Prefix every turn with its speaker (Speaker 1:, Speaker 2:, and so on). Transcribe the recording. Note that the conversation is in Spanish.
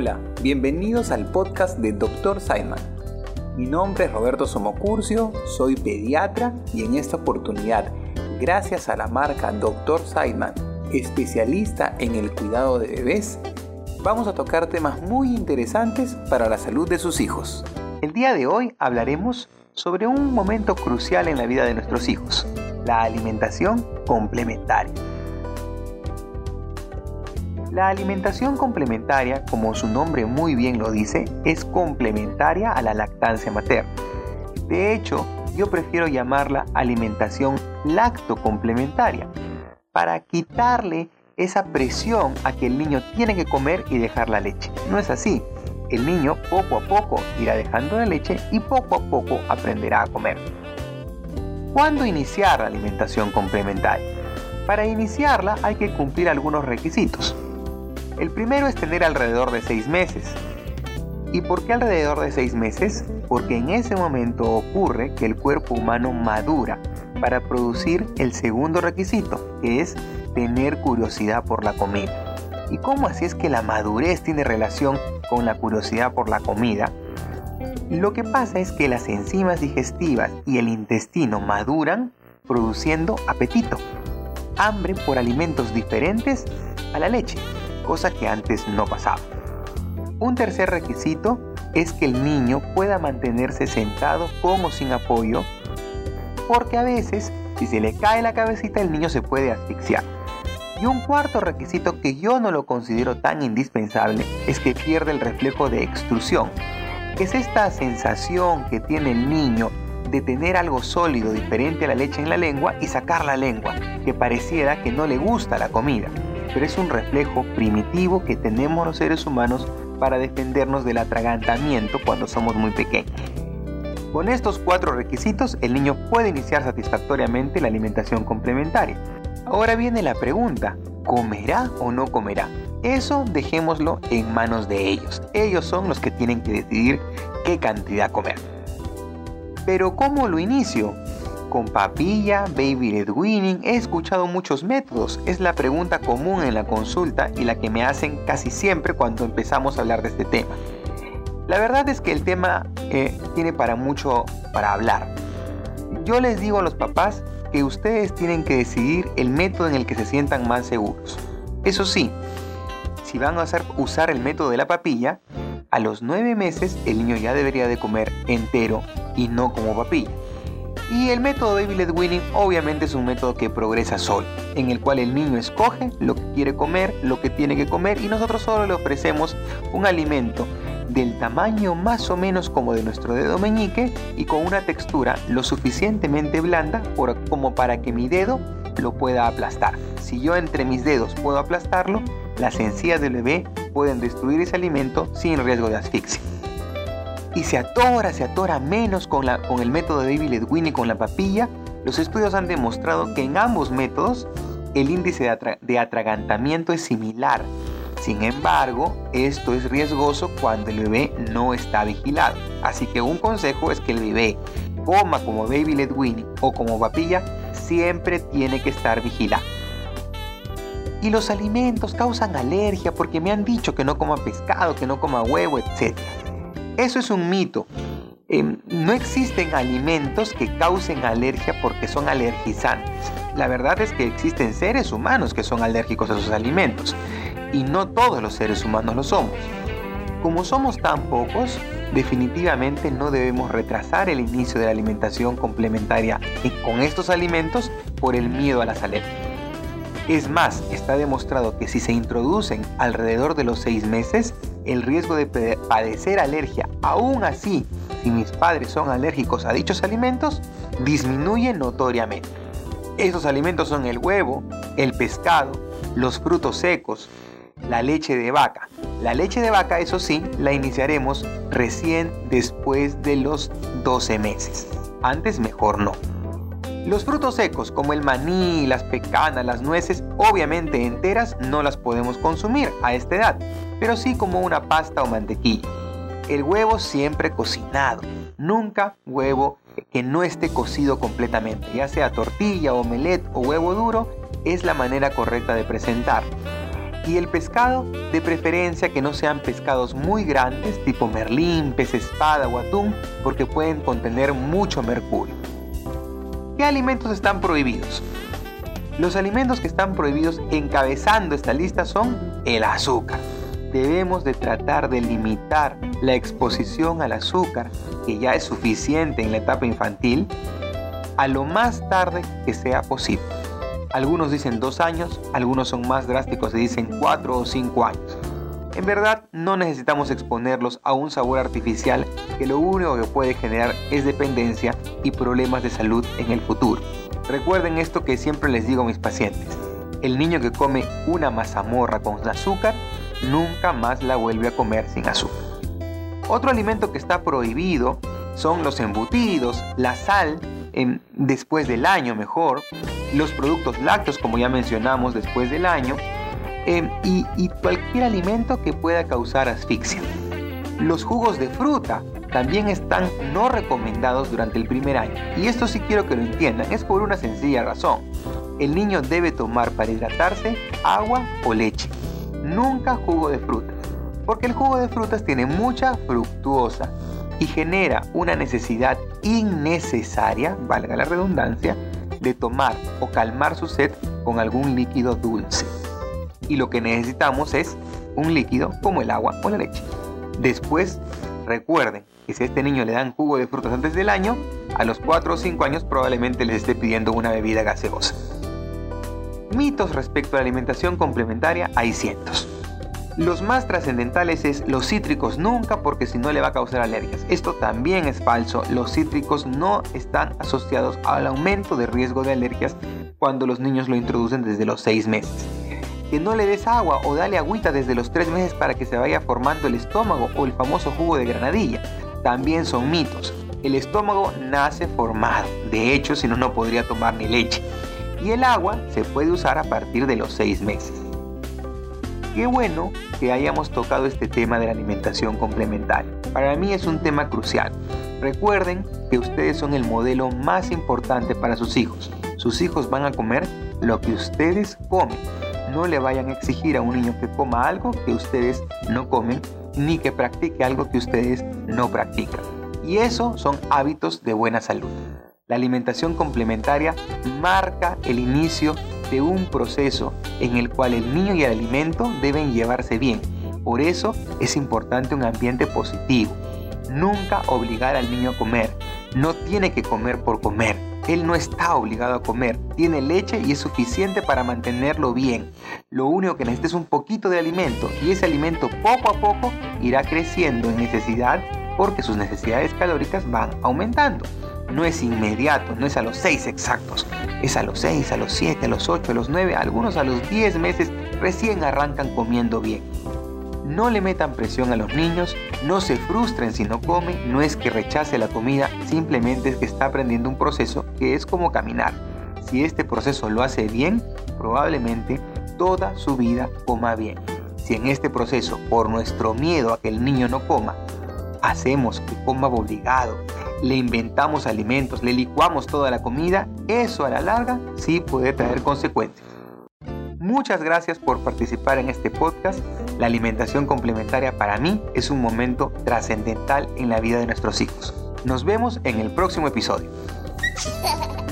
Speaker 1: Hola, bienvenidos al podcast de Dr. Simon. Mi nombre es Roberto Somocurcio, soy pediatra y en esta oportunidad, gracias a la marca Dr. Simon, especialista en el cuidado de bebés, vamos a tocar temas muy interesantes para la salud de sus hijos. El día de hoy hablaremos sobre un momento crucial en la vida de nuestros hijos, la alimentación complementaria. La alimentación complementaria, como su nombre muy bien lo dice, es complementaria a la lactancia materna. De hecho, yo prefiero llamarla alimentación lactocomplementaria, para quitarle esa presión a que el niño tiene que comer y dejar la leche. No es así. El niño poco a poco irá dejando la leche y poco a poco aprenderá a comer. ¿Cuándo iniciar la alimentación complementaria? Para iniciarla hay que cumplir algunos requisitos. El primero es tener alrededor de 6 meses. ¿Y por qué alrededor de 6 meses? Porque en ese momento ocurre que el cuerpo humano madura para producir el segundo requisito, que es tener curiosidad por la comida. ¿Y cómo así es que la madurez tiene relación con la curiosidad por la comida? Lo que pasa es que las enzimas digestivas y el intestino maduran produciendo apetito, hambre por alimentos diferentes a la leche cosa que antes no pasaba. Un tercer requisito es que el niño pueda mantenerse sentado con o sin apoyo, porque a veces, si se le cae la cabecita, el niño se puede asfixiar. Y un cuarto requisito que yo no lo considero tan indispensable es que pierde el reflejo de extrusión, es esta sensación que tiene el niño de tener algo sólido diferente a la leche en la lengua y sacar la lengua, que pareciera que no le gusta la comida pero es un reflejo primitivo que tenemos los seres humanos para defendernos del atragantamiento cuando somos muy pequeños. Con estos cuatro requisitos, el niño puede iniciar satisfactoriamente la alimentación complementaria. Ahora viene la pregunta, ¿comerá o no comerá? Eso dejémoslo en manos de ellos. Ellos son los que tienen que decidir qué cantidad comer. Pero ¿cómo lo inicio? Con papilla, baby led weaning, he escuchado muchos métodos. Es la pregunta común en la consulta y la que me hacen casi siempre cuando empezamos a hablar de este tema. La verdad es que el tema eh, tiene para mucho para hablar. Yo les digo a los papás que ustedes tienen que decidir el método en el que se sientan más seguros. Eso sí, si van a hacer, usar el método de la papilla, a los 9 meses el niño ya debería de comer entero y no como papilla. Y el método Baby Led Winning obviamente es un método que progresa solo, en el cual el niño escoge lo que quiere comer, lo que tiene que comer y nosotros solo le ofrecemos un alimento del tamaño más o menos como de nuestro dedo meñique y con una textura lo suficientemente blanda como para que mi dedo lo pueda aplastar. Si yo entre mis dedos puedo aplastarlo, las encías del bebé pueden destruir ese alimento sin riesgo de asfixia y se atora, se atora menos con, con el método de Baby Led y con la papilla, los estudios han demostrado que en ambos métodos el índice de, atragantamiento es similar. Sin embargo, esto es riesgoso cuando el bebé no está vigilado. Así que un consejo es que el bebé coma como Baby Led o como papilla, siempre tiene que estar vigilado. Y los alimentos causan alergia porque me han dicho que no coma pescado, que no coma huevo, etc. Eso es un mito. Em, no existen alimentos que causen alergia porque son alergizantes. La verdad es que existen seres humanos que son alérgicos a esos alimentos y no todos los seres humanos lo somos. Como somos tan pocos, definitivamente no debemos retrasar el inicio de la alimentación complementaria con estos alimentos por el miedo a las alergias. Es más, está demostrado que si se introducen alrededor de los 6 meses, el riesgo de padecer alergia, aún así, si mis padres son alérgicos a dichos alimentos, disminuye notoriamente. Estos alimentos son el huevo, el pescado, los frutos secos, la leche de vaca. La leche de vaca, eso sí, la iniciaremos recién después de los 12 meses. Antes mejor no. Los frutos secos como el maní, las pecanas, las nueces, obviamente enteras no las podemos consumir a esta edad, pero sí como una pasta o mantequilla. El huevo siempre cocinado, nunca huevo que no esté cocido completamente, ya sea tortilla, omelette o huevo duro, es la manera correcta de presentar. Y el pescado, de preferencia que no sean pescados muy grandes, tipo merlín, pez espada o atún, porque pueden contener mucho mercurio. ¿Qué alimentos están prohibidos? Los alimentos que están prohibidos encabezando esta lista son el azúcar. Debemos de tratar de limitar la exposición al azúcar, que ya es suficiente en la etapa infantil, a lo más tarde que sea posible. Algunos dicen dos años, algunos son más drásticos y dicen cuatro o cinco años. En verdad, no necesitamos exponerlos a un sabor artificial que lo único que puede generar es dependencia y problemas de salud en el futuro. Recuerden esto que siempre les digo a mis pacientes. El niño que come una mazamorra con azúcar nunca más la vuelve a comer sin azúcar. Otro alimento que está prohibido son los embutidos, la sal, después del año mejor, los productos lácteos como ya mencionamos después del año em, y, y cualquier alimento que pueda causar asfixia. Los jugos de fruta también están no recomendados durante el primer año. Y esto sí quiero que lo entiendan, es por una sencilla razón. El niño debe tomar para hidratarse agua o leche, nunca jugo de frutas, porque el jugo de frutas tiene mucha fructuosa y genera una necesidad innecesaria, valga la redundancia, de tomar o calmar su sed con algún líquido dulce. Y lo que necesitamos es un líquido como el agua o la leche. Después Recuerden que si a este niño le dan jugo de frutas antes del año, a los 4 o 5 años probablemente les esté pidiendo una bebida gaseosa. Mitos respecto a la alimentación complementaria hay cientos. Los más trascendentales es los cítricos nunca porque si no le va a causar alergias. Esto también es falso. Los cítricos no están asociados al aumento de riesgo de alergias cuando los niños lo introducen desde los 6 meses que no le des agua o dale agüita desde los tres meses para que se vaya formando el estómago o el famoso jugo de granadilla. También son mitos. El estómago nace formado, de hecho si no no podría tomar ni leche. Y el agua se puede usar a partir de los seis meses. Qué bueno que hayamos tocado este tema de la alimentación complementaria. Para mí es un tema crucial. Recuerden que ustedes son el modelo más importante para sus hijos. Sus hijos van a comer lo que ustedes comen no le vayan a exigir a un niño que coma algo que ustedes no comen, ni que practique algo que ustedes no practican. Y eso son hábitos de buena salud. La alimentación complementaria marca el inicio de un proceso en el cual el niño y el alimento deben llevarse bien. Por eso es importante un ambiente positivo. Nunca obligar al niño a comer. No tiene que comer por comer él no está obligado a comer, tiene leche y es suficiente para mantenerlo bien. Lo único que necesita es un poquito de alimento y ese alimento poco a poco irá creciendo en necesidad porque sus necesidades calóricas van aumentando. No es inmediato, no es a los 6 exactos, es a los 6, a los 7, a los 8, a los 9, algunos a los 10 meses recién arrancan comiendo bien. No le metan presión a los niños, no se frustren si no comen, no es que rechace la comida, simplemente es que está aprendiendo un proceso que es como caminar. Si este proceso lo hace bien, probablemente toda su vida coma bien. Si en este proceso, por nuestro miedo a que el niño no coma, hacemos que coma obligado, le inventamos alimentos, le licuamos toda la comida, eso a la larga sí puede traer consecuencias. Muchas gracias por participar en este podcast. La alimentación complementaria para mí es un momento trascendental en la vida de nuestros hijos. Nos vemos en el próximo episodio.